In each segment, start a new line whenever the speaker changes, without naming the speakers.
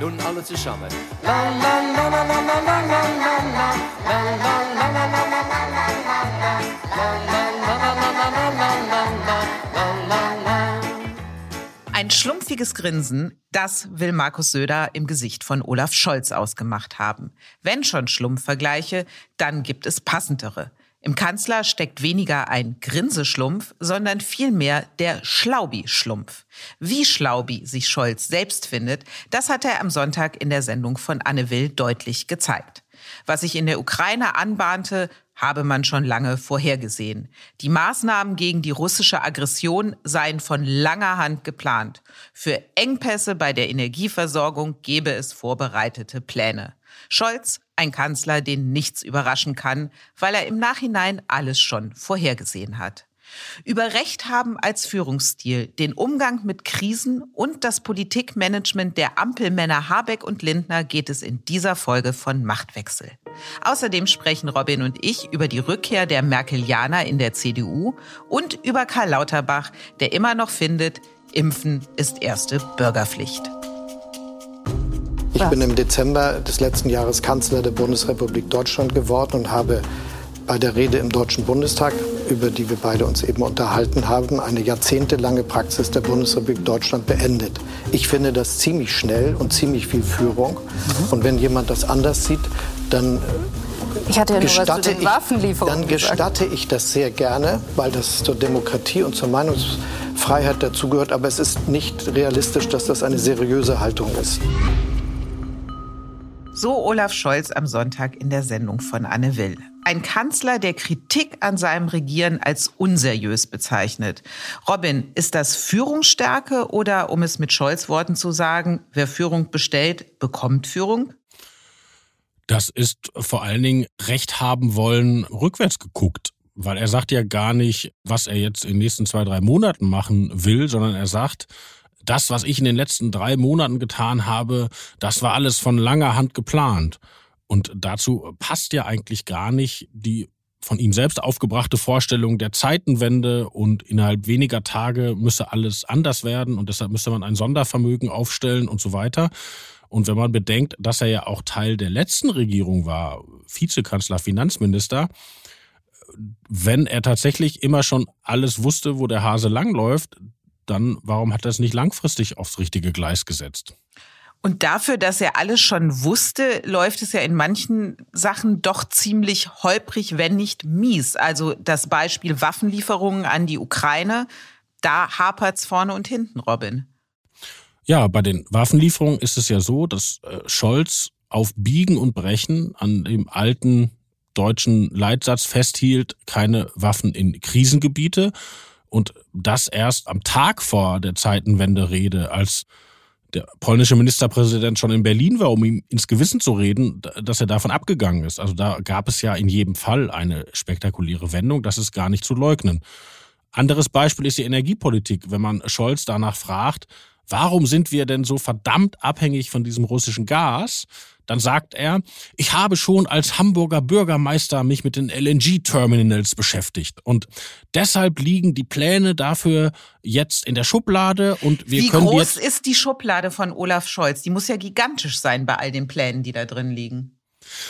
Nun alle zusammen.
Ein schlumpfiges Grinsen, das will Markus Söder im Gesicht von Olaf Scholz ausgemacht haben. Wenn schon Schlumpfvergleiche, dann gibt es passendere. Im Kanzler steckt weniger ein Grinseschlumpf, sondern vielmehr der Schlaubi-Schlumpf. Wie Schlaubi sich Scholz selbst findet, das hat er am Sonntag in der Sendung von Anne Will deutlich gezeigt. Was sich in der Ukraine anbahnte, habe man schon lange vorhergesehen. Die Maßnahmen gegen die russische Aggression seien von langer Hand geplant. Für Engpässe bei der Energieversorgung gebe es vorbereitete Pläne. Scholz, ein Kanzler, den nichts überraschen kann, weil er im Nachhinein alles schon vorhergesehen hat. Über Recht haben als Führungsstil, den Umgang mit Krisen und das Politikmanagement der Ampelmänner Habeck und Lindner geht es in dieser Folge von Machtwechsel. Außerdem sprechen Robin und ich über die Rückkehr der Merkelianer in der CDU und über Karl Lauterbach, der immer noch findet, Impfen ist erste Bürgerpflicht.
Ich bin im Dezember des letzten Jahres Kanzler der Bundesrepublik Deutschland geworden und habe bei der Rede im Deutschen Bundestag, über die wir beide uns eben unterhalten haben, eine jahrzehntelange Praxis der Bundesrepublik Deutschland beendet. Ich finde das ziemlich schnell und ziemlich viel Führung. Mhm. Und wenn jemand das anders sieht, dann
ich hatte ja gestatte, nur was
ich, dann gestatte ich das sehr gerne, weil das zur Demokratie und zur Meinungsfreiheit dazugehört. Aber es ist nicht realistisch, dass das eine seriöse Haltung ist.
So Olaf Scholz am Sonntag in der Sendung von Anne Will. Ein Kanzler, der Kritik an seinem Regieren als unseriös bezeichnet. Robin, ist das Führungsstärke oder, um es mit Scholz Worten zu sagen, wer Führung bestellt, bekommt Führung?
Das ist vor allen Dingen Recht haben wollen, rückwärts geguckt. Weil er sagt ja gar nicht, was er jetzt in den nächsten zwei, drei Monaten machen will, sondern er sagt, das, was ich in den letzten drei Monaten getan habe, das war alles von langer Hand geplant. Und dazu passt ja eigentlich gar nicht die von ihm selbst aufgebrachte Vorstellung der Zeitenwende und innerhalb weniger Tage müsse alles anders werden und deshalb müsste man ein Sondervermögen aufstellen und so weiter. Und wenn man bedenkt, dass er ja auch Teil der letzten Regierung war, Vizekanzler, Finanzminister, wenn er tatsächlich immer schon alles wusste, wo der Hase langläuft, dann warum hat er es nicht langfristig aufs richtige Gleis gesetzt?
Und dafür, dass er alles schon wusste, läuft es ja in manchen Sachen doch ziemlich holprig, wenn nicht mies. Also das Beispiel Waffenlieferungen an die Ukraine, da hapert's vorne und hinten, Robin.
Ja, bei den Waffenlieferungen ist es ja so, dass äh, Scholz auf Biegen und Brechen an dem alten deutschen Leitsatz festhielt, keine Waffen in Krisengebiete. Und das erst am Tag vor der Zeitenwende-Rede, als der polnische Ministerpräsident schon in Berlin war, um ihm ins Gewissen zu reden, dass er davon abgegangen ist. Also da gab es ja in jedem Fall eine spektakuläre Wendung, das ist gar nicht zu leugnen. Anderes Beispiel ist die Energiepolitik. Wenn man Scholz danach fragt, warum sind wir denn so verdammt abhängig von diesem russischen Gas? Dann sagt er, ich habe schon als Hamburger Bürgermeister mich mit den LNG-Terminals beschäftigt und deshalb liegen die Pläne dafür jetzt in der Schublade und wir
Wie
können
groß ist die Schublade von Olaf Scholz? Die muss ja gigantisch sein bei all den Plänen, die da drin liegen.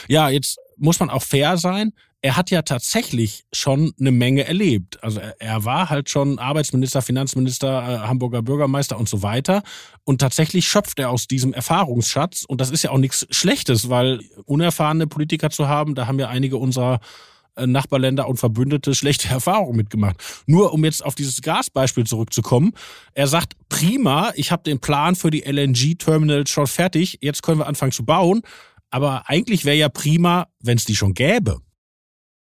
Ja, jetzt muss man auch fair sein er hat ja tatsächlich schon eine Menge erlebt. Also er, er war halt schon Arbeitsminister, Finanzminister, äh, Hamburger Bürgermeister und so weiter. Und tatsächlich schöpft er aus diesem Erfahrungsschatz. Und das ist ja auch nichts Schlechtes, weil unerfahrene Politiker zu haben, da haben ja einige unserer äh, Nachbarländer und Verbündete schlechte Erfahrungen mitgemacht. Nur um jetzt auf dieses Gasbeispiel zurückzukommen. Er sagt, prima, ich habe den Plan für die LNG-Terminals schon fertig, jetzt können wir anfangen zu bauen. Aber eigentlich wäre ja prima, wenn es die schon gäbe.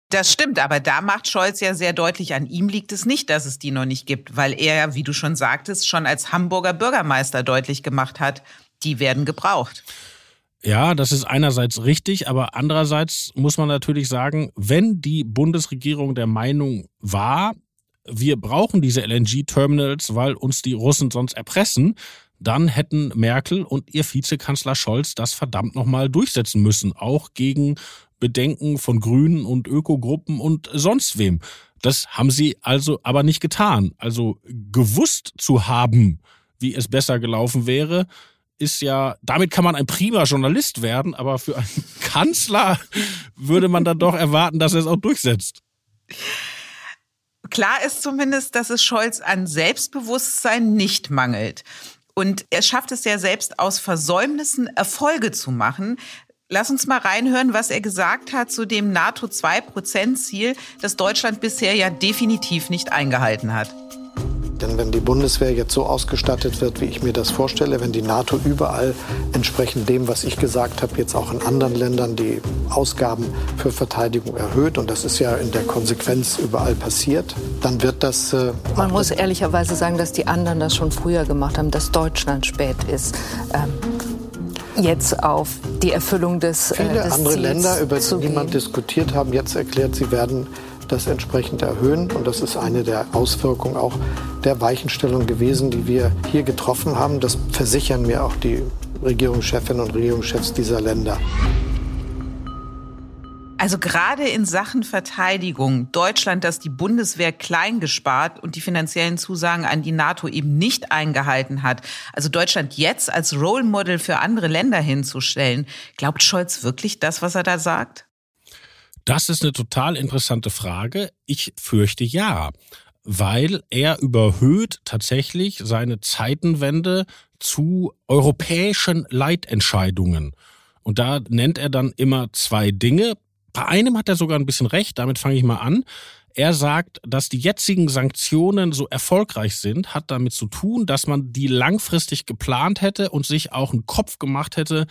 Das stimmt, aber da macht Scholz ja sehr deutlich, an ihm liegt es nicht, dass es die noch nicht gibt, weil er, wie du schon sagtest, schon als Hamburger Bürgermeister deutlich gemacht hat, die werden gebraucht.
Ja, das ist einerseits richtig, aber andererseits muss man natürlich sagen, wenn die Bundesregierung der Meinung war, wir brauchen diese LNG-Terminals, weil uns die Russen sonst erpressen, dann hätten Merkel und ihr Vizekanzler Scholz das verdammt nochmal durchsetzen müssen, auch gegen Bedenken von Grünen und Ökogruppen und sonst wem. Das haben sie also aber nicht getan. Also gewusst zu haben, wie es besser gelaufen wäre, ist ja, damit kann man ein prima Journalist werden, aber für einen Kanzler würde man dann doch erwarten, dass er es auch durchsetzt.
Klar ist zumindest, dass es Scholz an Selbstbewusstsein nicht mangelt. Und er schafft es ja selbst aus Versäumnissen Erfolge zu machen. Lass uns mal reinhören, was er gesagt hat zu dem NATO-2-Prozent-Ziel, das Deutschland bisher ja definitiv nicht eingehalten hat.
Denn wenn die Bundeswehr jetzt so ausgestattet wird, wie ich mir das vorstelle, wenn die NATO überall entsprechend dem, was ich gesagt habe, jetzt auch in anderen Ländern die Ausgaben für Verteidigung erhöht, und das ist ja in der Konsequenz überall passiert, dann wird das. Äh,
Man muss ehrlicherweise sagen, dass die anderen das schon früher gemacht haben, dass Deutschland spät ist. Ähm jetzt auf die Erfüllung des,
äh, Viele
äh, des
andere
Ziels
Länder, über die niemand diskutiert haben, jetzt erklärt, sie werden das entsprechend erhöhen. Und das ist eine der Auswirkungen auch der Weichenstellung gewesen, die wir hier getroffen haben. Das versichern mir auch die Regierungschefinnen und Regierungschefs dieser Länder.
Also gerade in Sachen Verteidigung, Deutschland, das die Bundeswehr klein gespart und die finanziellen Zusagen an die NATO eben nicht eingehalten hat, also Deutschland jetzt als Role Model für andere Länder hinzustellen, glaubt Scholz wirklich das, was er da sagt?
Das ist eine total interessante Frage. Ich fürchte ja, weil er überhöht tatsächlich seine Zeitenwende zu europäischen Leitentscheidungen. Und da nennt er dann immer zwei Dinge. Bei einem hat er sogar ein bisschen recht, damit fange ich mal an. Er sagt, dass die jetzigen Sanktionen so erfolgreich sind, hat damit zu tun, dass man die langfristig geplant hätte und sich auch einen Kopf gemacht hätte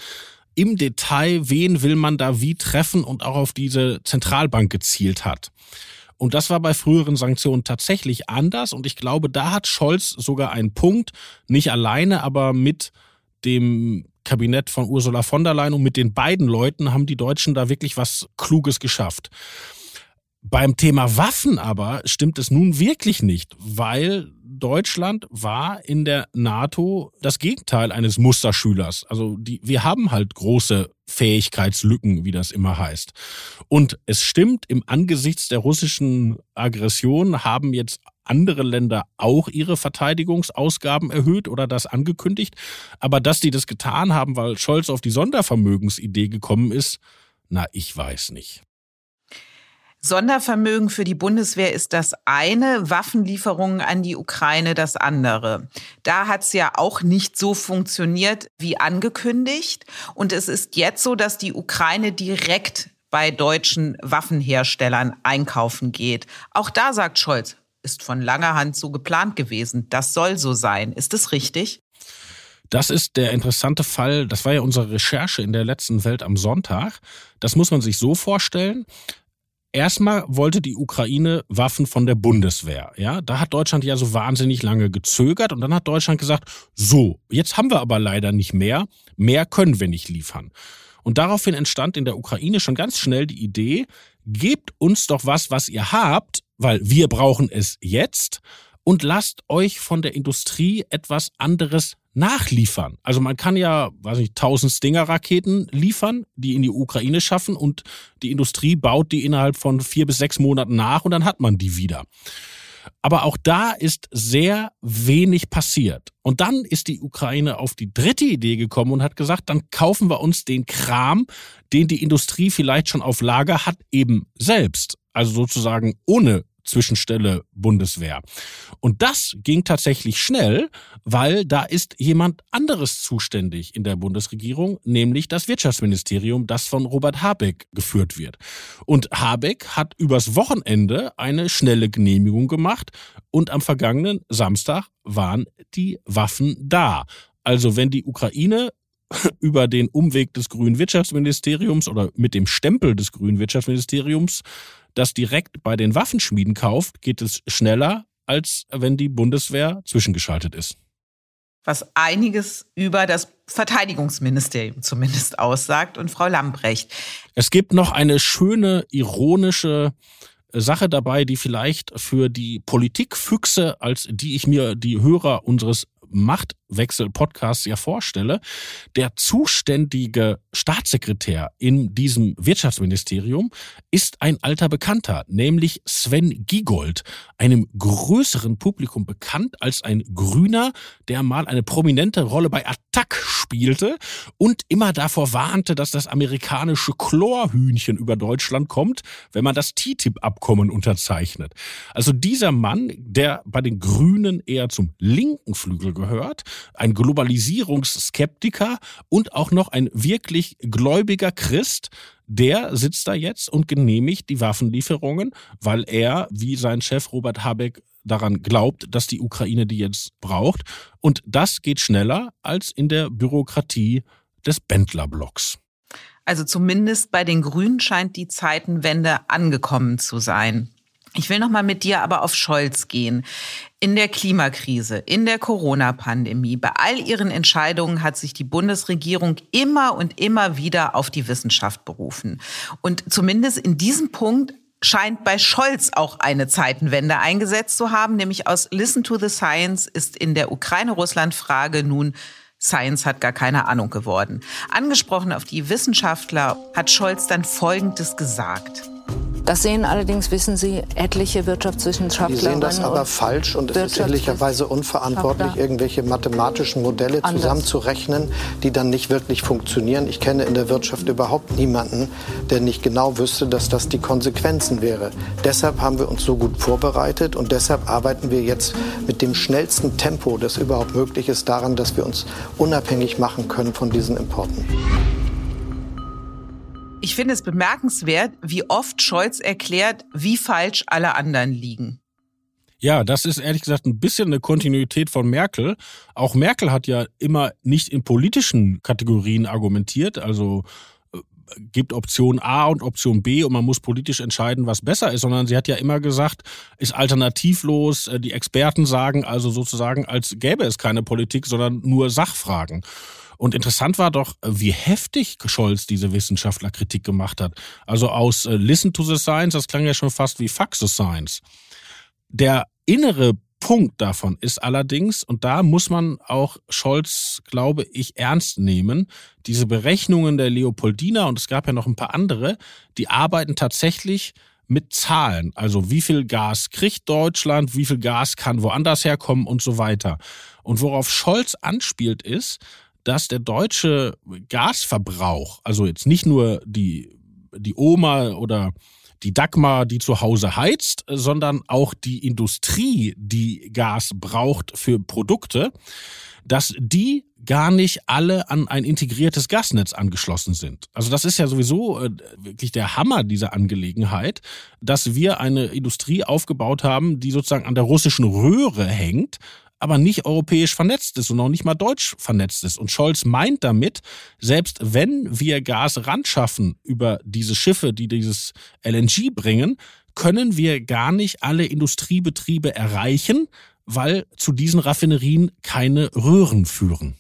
im Detail, wen will man da wie treffen und auch auf diese Zentralbank gezielt hat. Und das war bei früheren Sanktionen tatsächlich anders. Und ich glaube, da hat Scholz sogar einen Punkt, nicht alleine, aber mit dem Kabinett von Ursula von der Leyen und mit den beiden Leuten haben die Deutschen da wirklich was Kluges geschafft. Beim Thema Waffen aber stimmt es nun wirklich nicht, weil Deutschland war in der NATO das Gegenteil eines Musterschülers. Also die, wir haben halt große Fähigkeitslücken, wie das immer heißt. Und es stimmt, im Angesichts der russischen Aggression haben jetzt andere Länder auch ihre Verteidigungsausgaben erhöht oder das angekündigt. Aber dass die das getan haben, weil Scholz auf die Sondervermögensidee gekommen ist, na, ich weiß nicht.
Sondervermögen für die Bundeswehr ist das eine, Waffenlieferungen an die Ukraine das andere. Da hat es ja auch nicht so funktioniert wie angekündigt. Und es ist jetzt so, dass die Ukraine direkt bei deutschen Waffenherstellern einkaufen geht. Auch da sagt Scholz, ist von langer Hand so geplant gewesen. Das soll so sein. Ist es richtig?
Das ist der interessante Fall. Das war ja unsere Recherche in der letzten Welt am Sonntag. Das muss man sich so vorstellen. Erstmal wollte die Ukraine Waffen von der Bundeswehr. Ja, da hat Deutschland ja so wahnsinnig lange gezögert und dann hat Deutschland gesagt, so, jetzt haben wir aber leider nicht mehr. Mehr können wir nicht liefern. Und daraufhin entstand in der Ukraine schon ganz schnell die Idee, gebt uns doch was, was ihr habt, weil wir brauchen es jetzt und lasst euch von der Industrie etwas anderes nachliefern. Also man kann ja, weiß nicht, 1000 Stinger-Raketen liefern, die in die Ukraine schaffen und die Industrie baut die innerhalb von vier bis sechs Monaten nach und dann hat man die wieder. Aber auch da ist sehr wenig passiert. Und dann ist die Ukraine auf die dritte Idee gekommen und hat gesagt, dann kaufen wir uns den Kram, den die Industrie vielleicht schon auf Lager hat, eben selbst. Also sozusagen ohne Zwischenstelle Bundeswehr. Und das ging tatsächlich schnell, weil da ist jemand anderes zuständig in der Bundesregierung, nämlich das Wirtschaftsministerium, das von Robert Habeck geführt wird. Und Habeck hat übers Wochenende eine schnelle Genehmigung gemacht und am vergangenen Samstag waren die Waffen da. Also wenn die Ukraine über den Umweg des grünen Wirtschaftsministeriums oder mit dem Stempel des grünen Wirtschaftsministeriums das direkt bei den Waffenschmieden kauft, geht es schneller, als wenn die Bundeswehr zwischengeschaltet ist.
Was einiges über das Verteidigungsministerium zumindest aussagt und Frau Lambrecht.
Es gibt noch eine schöne, ironische Sache dabei, die vielleicht für die Politikfüchse, als die ich mir die Hörer unseres Machtwechsel-Podcasts ja vorstelle, der zuständige Staatssekretär in diesem Wirtschaftsministerium ist ein alter Bekannter, nämlich Sven Giegold, einem größeren Publikum bekannt als ein Grüner, der mal eine prominente Rolle bei Attac spielte und immer davor warnte, dass das amerikanische Chlorhühnchen über Deutschland kommt, wenn man das TTIP-Abkommen unterzeichnet. Also dieser Mann, der bei den Grünen eher zum linken Flügel gehört, ein Globalisierungsskeptiker und auch noch ein wirklich gläubiger Christ, der sitzt da jetzt und genehmigt die Waffenlieferungen, weil er, wie sein Chef Robert Habeck, daran glaubt, dass die Ukraine die jetzt braucht. Und das geht schneller als in der Bürokratie des Bändlerblocks.
Also zumindest bei den Grünen scheint die Zeitenwende angekommen zu sein. Ich will noch mal mit dir aber auf Scholz gehen. In der Klimakrise, in der Corona-Pandemie, bei all ihren Entscheidungen hat sich die Bundesregierung immer und immer wieder auf die Wissenschaft berufen. Und zumindest in diesem Punkt scheint bei Scholz auch eine Zeitenwende eingesetzt zu haben, nämlich aus Listen to the Science ist in der Ukraine-Russland-Frage nun Science hat gar keine Ahnung geworden. Angesprochen auf die Wissenschaftler hat Scholz dann Folgendes gesagt.
Das sehen allerdings, wissen Sie, etliche Wirtschaftswissenschaftler.
Die sehen das aber falsch und es ist ehrlicherweise unverantwortlich, irgendwelche mathematischen Modelle Anders. zusammenzurechnen, die dann nicht wirklich funktionieren. Ich kenne in der Wirtschaft überhaupt niemanden, der nicht genau wüsste, dass das die Konsequenzen wäre. Deshalb haben wir uns so gut vorbereitet und deshalb arbeiten wir jetzt mit dem schnellsten Tempo, das überhaupt möglich ist, daran, dass wir uns unabhängig machen können von diesen Importen.
Ich finde es bemerkenswert, wie oft Scholz erklärt, wie falsch alle anderen liegen.
Ja, das ist ehrlich gesagt ein bisschen eine Kontinuität von Merkel. Auch Merkel hat ja immer nicht in politischen Kategorien argumentiert, also äh, gibt Option A und Option B und man muss politisch entscheiden, was besser ist, sondern sie hat ja immer gesagt, ist alternativlos, äh, die Experten sagen also sozusagen, als gäbe es keine Politik, sondern nur Sachfragen. Und interessant war doch, wie heftig Scholz diese Wissenschaftlerkritik gemacht hat. Also aus äh, Listen to the Science, das klang ja schon fast wie Fuck the Science. Der innere Punkt davon ist allerdings, und da muss man auch Scholz, glaube ich, ernst nehmen, diese Berechnungen der Leopoldina, und es gab ja noch ein paar andere, die arbeiten tatsächlich mit Zahlen. Also wie viel Gas kriegt Deutschland, wie viel Gas kann woanders herkommen und so weiter. Und worauf Scholz anspielt ist, dass der deutsche Gasverbrauch, also jetzt nicht nur die, die Oma oder die Dagmar, die zu Hause heizt, sondern auch die Industrie, die Gas braucht für Produkte, dass die gar nicht alle an ein integriertes Gasnetz angeschlossen sind. Also das ist ja sowieso äh, wirklich der Hammer dieser Angelegenheit, dass wir eine Industrie aufgebaut haben, die sozusagen an der russischen Röhre hängt aber nicht europäisch vernetzt ist und auch nicht mal deutsch vernetzt ist. Und Scholz meint damit, selbst wenn wir Gas ranschaffen über diese Schiffe, die dieses LNG bringen, können wir gar nicht alle Industriebetriebe erreichen, weil zu diesen Raffinerien keine Röhren führen.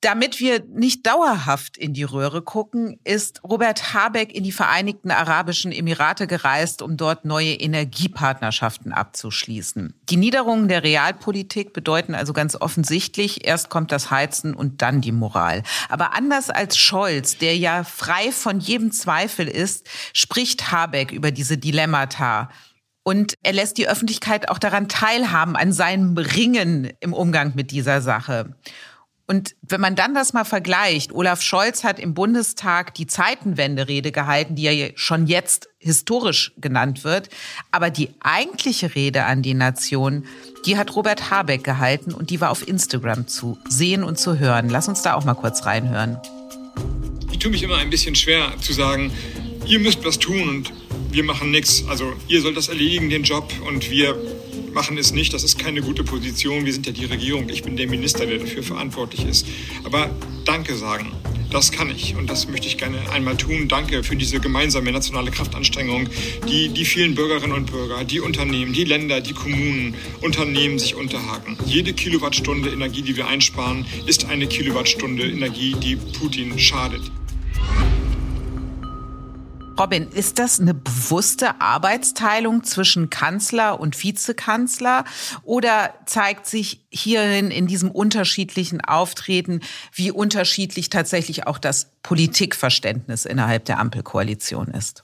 Damit wir nicht dauerhaft in die Röhre gucken, ist Robert Habeck in die Vereinigten Arabischen Emirate gereist, um dort neue Energiepartnerschaften abzuschließen. Die Niederungen der Realpolitik bedeuten also ganz offensichtlich, erst kommt das Heizen und dann die Moral. Aber anders als Scholz, der ja frei von jedem Zweifel ist, spricht Habeck über diese Dilemmata. Und er lässt die Öffentlichkeit auch daran teilhaben, an seinem Ringen im Umgang mit dieser Sache. Und wenn man dann das mal vergleicht, Olaf Scholz hat im Bundestag die Zeitenwende-Rede gehalten, die ja schon jetzt historisch genannt wird. Aber die eigentliche Rede an die Nation, die hat Robert Habeck gehalten und die war auf Instagram zu sehen und zu hören. Lass uns da auch mal kurz reinhören.
Ich tue mich immer ein bisschen schwer zu sagen, ihr müsst was tun und wir machen nichts. Also ihr sollt das erledigen, den Job, und wir machen es nicht. Das ist keine gute Position. Wir sind ja die Regierung. Ich bin der Minister, der dafür verantwortlich ist. Aber Danke sagen. das kann ich und das möchte ich gerne einmal tun. Danke für diese gemeinsame nationale Kraftanstrengung, die die vielen Bürgerinnen und Bürger, die Unternehmen, die Länder, die Kommunen, Unternehmen sich unterhaken. Jede Kilowattstunde Energie, die wir einsparen, ist eine Kilowattstunde Energie, die Putin schadet.
Robin, ist das eine bewusste Arbeitsteilung zwischen Kanzler und Vizekanzler oder zeigt sich hierin in diesem unterschiedlichen Auftreten, wie unterschiedlich tatsächlich auch das Politikverständnis innerhalb der Ampelkoalition ist?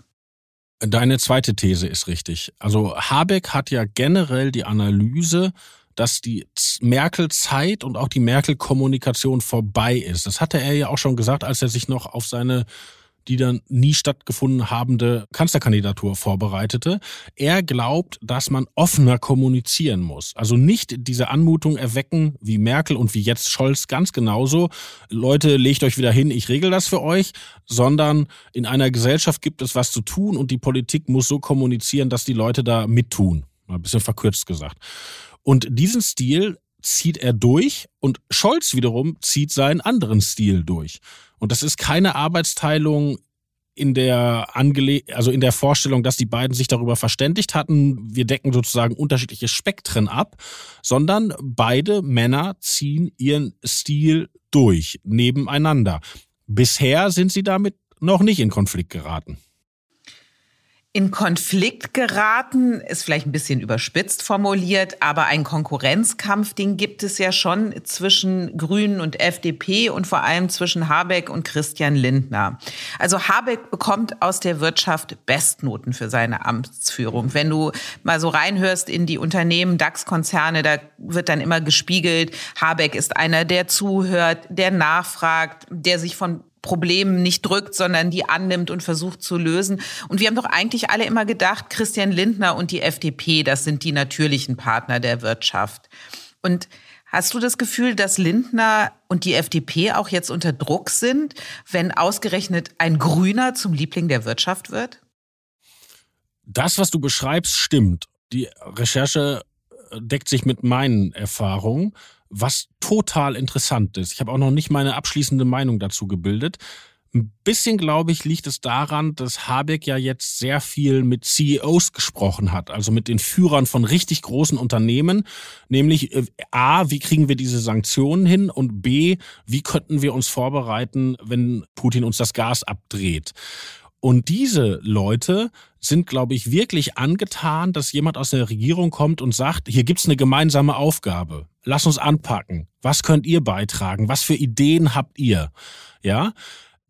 Deine zweite These ist richtig. Also Habeck hat ja generell die Analyse, dass die Merkel-Zeit und auch die Merkel-Kommunikation vorbei ist. Das hatte er ja auch schon gesagt, als er sich noch auf seine die dann nie stattgefunden habende Kanzlerkandidatur vorbereitete. Er glaubt, dass man offener kommunizieren muss. Also nicht diese Anmutung erwecken wie Merkel und wie jetzt Scholz ganz genauso. Leute, legt euch wieder hin, ich regel das für euch, sondern in einer Gesellschaft gibt es was zu tun und die Politik muss so kommunizieren, dass die Leute da mittun. Mal ein bisschen verkürzt gesagt. Und diesen Stil zieht er durch und Scholz wiederum zieht seinen anderen Stil durch. Und das ist keine Arbeitsteilung in der Angele also in der Vorstellung, dass die beiden sich darüber verständigt hatten, wir decken sozusagen unterschiedliche Spektren ab, sondern beide Männer ziehen ihren Stil durch nebeneinander. Bisher sind sie damit noch nicht in Konflikt geraten
in Konflikt geraten, ist vielleicht ein bisschen überspitzt formuliert, aber ein Konkurrenzkampf, den gibt es ja schon zwischen Grünen und FDP und vor allem zwischen Habeck und Christian Lindner. Also Habeck bekommt aus der Wirtschaft Bestnoten für seine Amtsführung. Wenn du mal so reinhörst in die Unternehmen, DAX-Konzerne, da wird dann immer gespiegelt, Habeck ist einer, der zuhört, der nachfragt, der sich von Problemen nicht drückt, sondern die annimmt und versucht zu lösen. Und wir haben doch eigentlich alle immer gedacht, Christian Lindner und die FDP, das sind die natürlichen Partner der Wirtschaft. Und hast du das Gefühl, dass Lindner und die FDP auch jetzt unter Druck sind, wenn ausgerechnet ein Grüner zum Liebling der Wirtschaft wird?
Das, was du beschreibst, stimmt. Die Recherche deckt sich mit meinen Erfahrungen was total interessant ist. Ich habe auch noch nicht meine abschließende Meinung dazu gebildet. Ein bisschen, glaube ich, liegt es daran, dass Habeck ja jetzt sehr viel mit CEOs gesprochen hat, also mit den Führern von richtig großen Unternehmen, nämlich äh, A, wie kriegen wir diese Sanktionen hin und B, wie könnten wir uns vorbereiten, wenn Putin uns das Gas abdreht. Und diese Leute sind, glaube ich, wirklich angetan, dass jemand aus der Regierung kommt und sagt, hier gibt's eine gemeinsame Aufgabe. Lass uns anpacken. Was könnt ihr beitragen? Was für Ideen habt ihr? Ja?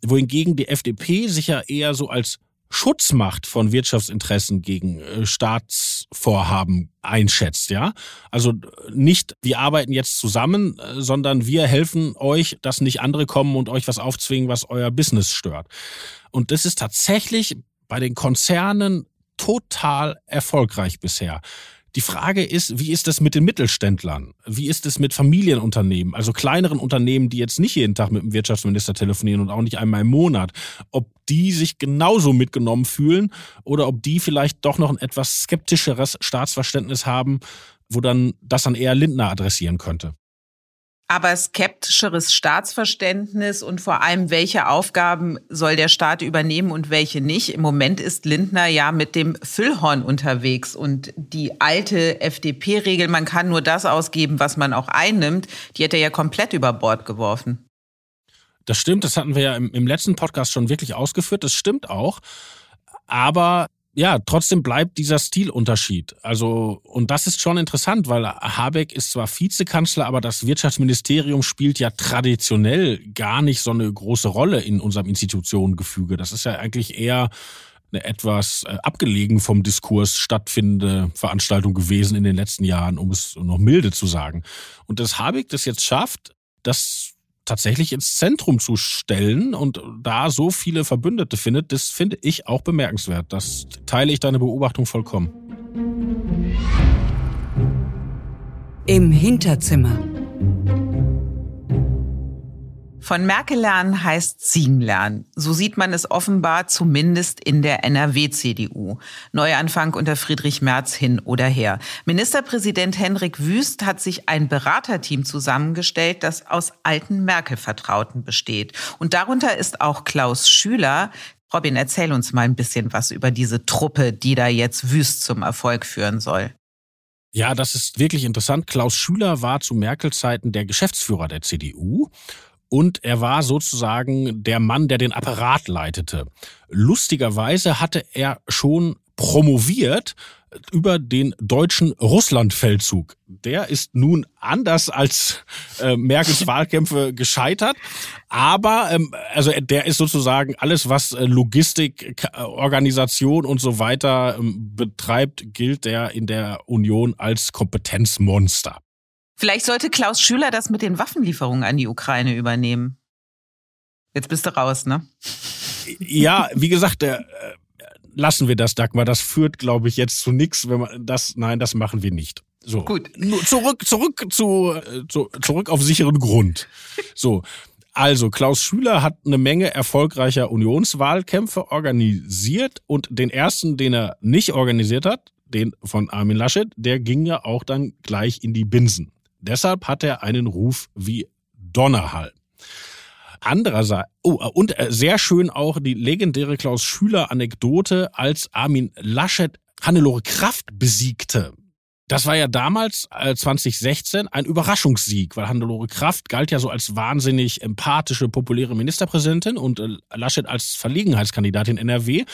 Wohingegen die FDP sich ja eher so als Schutzmacht von Wirtschaftsinteressen gegen äh, Staatsvorhaben einschätzt, ja? Also nicht, wir arbeiten jetzt zusammen, äh, sondern wir helfen euch, dass nicht andere kommen und euch was aufzwingen, was euer Business stört. Und das ist tatsächlich bei den Konzernen total erfolgreich bisher. Die Frage ist, wie ist das mit den Mittelständlern? Wie ist es mit Familienunternehmen, also kleineren Unternehmen, die jetzt nicht jeden Tag mit dem Wirtschaftsminister telefonieren und auch nicht einmal im Monat? Ob die sich genauso mitgenommen fühlen oder ob die vielleicht doch noch ein etwas skeptischeres Staatsverständnis haben, wo dann das dann eher Lindner adressieren könnte?
Aber skeptischeres Staatsverständnis und vor allem, welche Aufgaben soll der Staat übernehmen und welche nicht. Im Moment ist Lindner ja mit dem Füllhorn unterwegs und die alte FDP-Regel, man kann nur das ausgeben, was man auch einnimmt, die hat er ja komplett über Bord geworfen.
Das stimmt, das hatten wir ja im, im letzten Podcast schon wirklich ausgeführt, das stimmt auch. Aber ja, trotzdem bleibt dieser Stilunterschied. Also, und das ist schon interessant, weil Habeck ist zwar Vizekanzler, aber das Wirtschaftsministerium spielt ja traditionell gar nicht so eine große Rolle in unserem Institutionengefüge. Das ist ja eigentlich eher eine etwas äh, abgelegen vom Diskurs stattfindende Veranstaltung gewesen in den letzten Jahren, um es noch milde zu sagen. Und dass Habeck das jetzt schafft, das tatsächlich ins Zentrum zu stellen und da so viele Verbündete findet, das finde ich auch bemerkenswert. Das teile ich deine Beobachtung vollkommen.
Im Hinterzimmer.
Von Merkel lernen heißt ziehen lernen. So sieht man es offenbar zumindest in der NRW-CDU. Neuanfang unter Friedrich Merz hin oder her. Ministerpräsident Henrik Wüst hat sich ein Beraterteam zusammengestellt, das aus alten Merkel-Vertrauten besteht. Und darunter ist auch Klaus Schüler. Robin, erzähl uns mal ein bisschen was über diese Truppe, die da jetzt Wüst zum Erfolg führen soll.
Ja, das ist wirklich interessant. Klaus Schüler war zu Merkel-Zeiten der Geschäftsführer der CDU und er war sozusagen der Mann, der den Apparat leitete. Lustigerweise hatte er schon promoviert über den deutschen Russlandfeldzug. Der ist nun anders als äh, Merkels Wahlkämpfe gescheitert, aber ähm, also der ist sozusagen alles, was äh, Logistik, Organisation und so weiter ähm, betreibt, gilt der in der Union als Kompetenzmonster.
Vielleicht sollte Klaus Schüler das mit den Waffenlieferungen an die Ukraine übernehmen. Jetzt bist du raus, ne?
Ja, wie gesagt, äh, lassen wir das, Dagmar. Das führt, glaube ich, jetzt zu nichts, wenn man das, nein, das machen wir nicht. So.
Gut.
Zurück, zurück zu, äh, zu, zurück auf sicheren Grund. So. Also, Klaus Schüler hat eine Menge erfolgreicher Unionswahlkämpfe organisiert und den ersten, den er nicht organisiert hat, den von Armin Laschet, der ging ja auch dann gleich in die Binsen. Deshalb hat er einen Ruf wie Donnerhall. Andererseits, oh, und äh, sehr schön auch die legendäre Klaus Schüler Anekdote, als Armin Laschet Hannelore Kraft besiegte. Das war ja damals, äh, 2016, ein Überraschungssieg, weil Hannelore Kraft galt ja so als wahnsinnig empathische, populäre Ministerpräsidentin und äh, Laschet als Verlegenheitskandidatin NRW.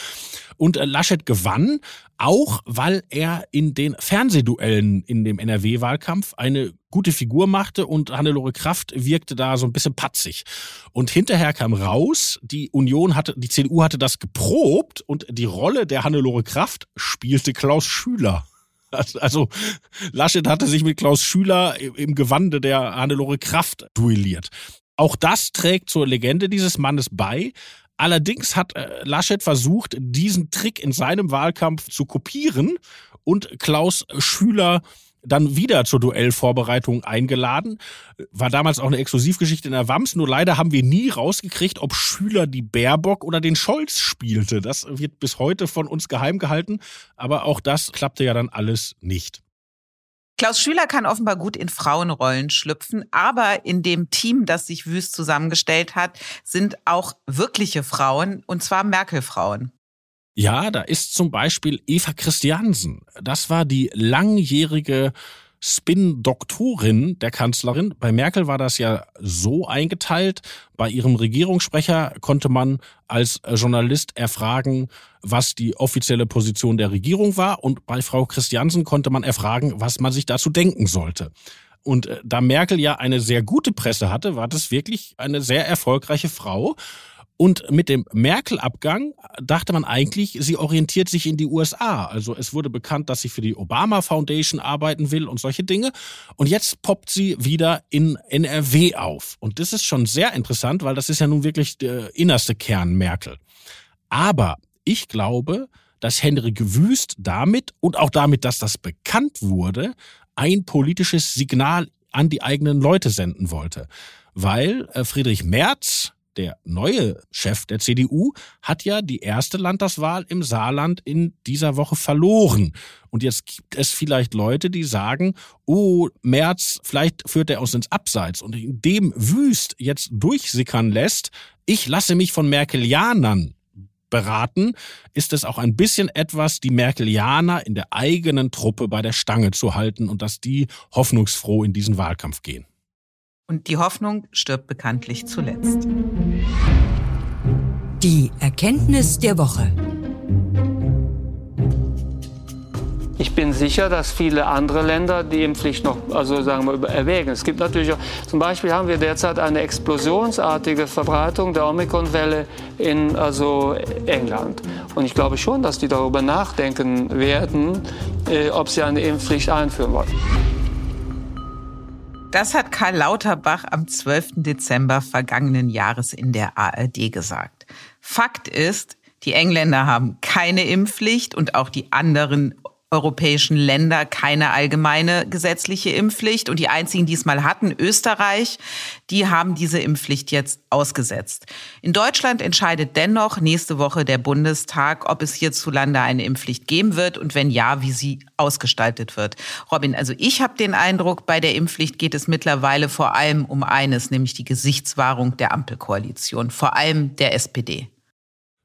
Und äh, Laschet gewann, auch weil er in den Fernsehduellen in dem NRW-Wahlkampf eine gute Figur machte und Hannelore Kraft wirkte da so ein bisschen patzig. Und hinterher kam raus, die Union hatte, die CDU hatte das geprobt und die Rolle der Hannelore Kraft spielte Klaus Schüler. Also Laschet hatte sich mit Klaus Schüler im Gewande der Hannelore Kraft duelliert. Auch das trägt zur Legende dieses Mannes bei. Allerdings hat äh, Laschet versucht, diesen Trick in seinem Wahlkampf zu kopieren und Klaus Schüler dann wieder zur Duellvorbereitung eingeladen. War damals auch eine Exklusivgeschichte in der Wams, nur leider haben wir nie rausgekriegt, ob Schüler die Baerbock oder den Scholz spielte. Das wird bis heute von uns geheim gehalten, aber auch das klappte ja dann alles nicht.
Klaus Schüler kann offenbar gut in Frauenrollen schlüpfen, aber in dem Team, das sich Wüst zusammengestellt hat, sind auch wirkliche Frauen, und zwar Merkel-Frauen.
Ja, da ist zum Beispiel Eva Christiansen. Das war die langjährige Spin-Doktorin der Kanzlerin. Bei Merkel war das ja so eingeteilt. Bei ihrem Regierungssprecher konnte man als Journalist erfragen, was die offizielle Position der Regierung war. Und bei Frau Christiansen konnte man erfragen, was man sich dazu denken sollte. Und äh, da Merkel ja eine sehr gute Presse hatte, war das wirklich eine sehr erfolgreiche Frau. Und mit dem Merkel-Abgang dachte man eigentlich, sie orientiert sich in die USA. Also es wurde bekannt, dass sie für die Obama Foundation arbeiten will und solche Dinge. Und jetzt poppt sie wieder in NRW auf. Und das ist schon sehr interessant, weil das ist ja nun wirklich der innerste Kern Merkel. Aber ich glaube, dass Henrik Wüst damit und auch damit, dass das bekannt wurde, ein politisches Signal an die eigenen Leute senden wollte. Weil äh, Friedrich Merz der neue Chef der CDU hat ja die erste Landtagswahl im Saarland in dieser Woche verloren. Und jetzt gibt es vielleicht Leute, die sagen, oh, Merz, vielleicht führt er uns ins Abseits. Und indem Wüst jetzt durchsickern lässt, ich lasse mich von Merkelianern beraten, ist es auch ein bisschen etwas, die Merkelianer in der eigenen Truppe bei der Stange zu halten und dass die hoffnungsfroh in diesen Wahlkampf gehen.
Und die Hoffnung stirbt bekanntlich zuletzt.
Die Erkenntnis der Woche.
Ich bin sicher, dass viele andere Länder die Impfpflicht noch, also sagen wir, erwägen. Es gibt natürlich auch, zum Beispiel haben wir derzeit eine explosionsartige Verbreitung der Omikron-Welle in also England. Und ich glaube schon, dass die darüber nachdenken werden, äh, ob sie eine Impfpflicht einführen wollen.
Das hat Karl Lauterbach am 12. Dezember vergangenen Jahres in der ARD gesagt. Fakt ist, die Engländer haben keine Impfpflicht und auch die anderen europäischen Länder keine allgemeine gesetzliche Impfpflicht. Und die einzigen, die es mal hatten, Österreich, die haben diese Impfpflicht jetzt ausgesetzt. In Deutschland entscheidet dennoch nächste Woche der Bundestag, ob es hierzulande eine Impfpflicht geben wird und wenn ja, wie sie ausgestaltet wird. Robin, also ich habe den Eindruck, bei der Impfpflicht geht es mittlerweile vor allem um eines, nämlich die Gesichtswahrung der Ampelkoalition, vor allem der SPD.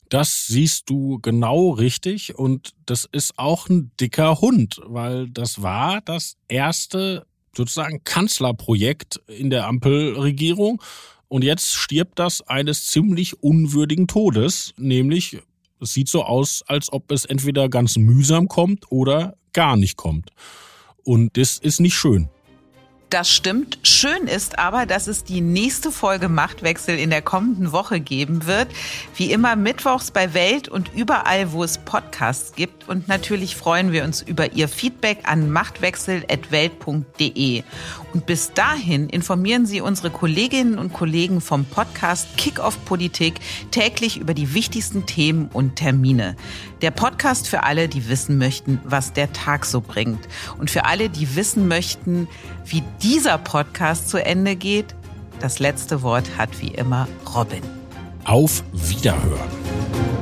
Das siehst du genau richtig und das ist auch ein dicker Hund, weil das war das erste sozusagen Kanzlerprojekt in der Ampelregierung und jetzt stirbt das eines ziemlich unwürdigen Todes, nämlich es sieht so aus, als ob es entweder ganz mühsam kommt oder gar nicht kommt. Und das ist nicht schön.
Das stimmt. Schön ist aber, dass es die nächste Folge Machtwechsel in der kommenden Woche geben wird. Wie immer mittwochs bei Welt und überall, wo es Podcasts gibt. Und natürlich freuen wir uns über Ihr Feedback an machtwechsel.welt.de. Und bis dahin informieren Sie unsere Kolleginnen und Kollegen vom Podcast Kick-Off Politik täglich über die wichtigsten Themen und Termine. Der Podcast für alle, die wissen möchten, was der Tag so bringt. Und für alle, die wissen möchten, wie dieser Podcast zu Ende geht, das letzte Wort hat wie immer Robin.
Auf Wiederhören.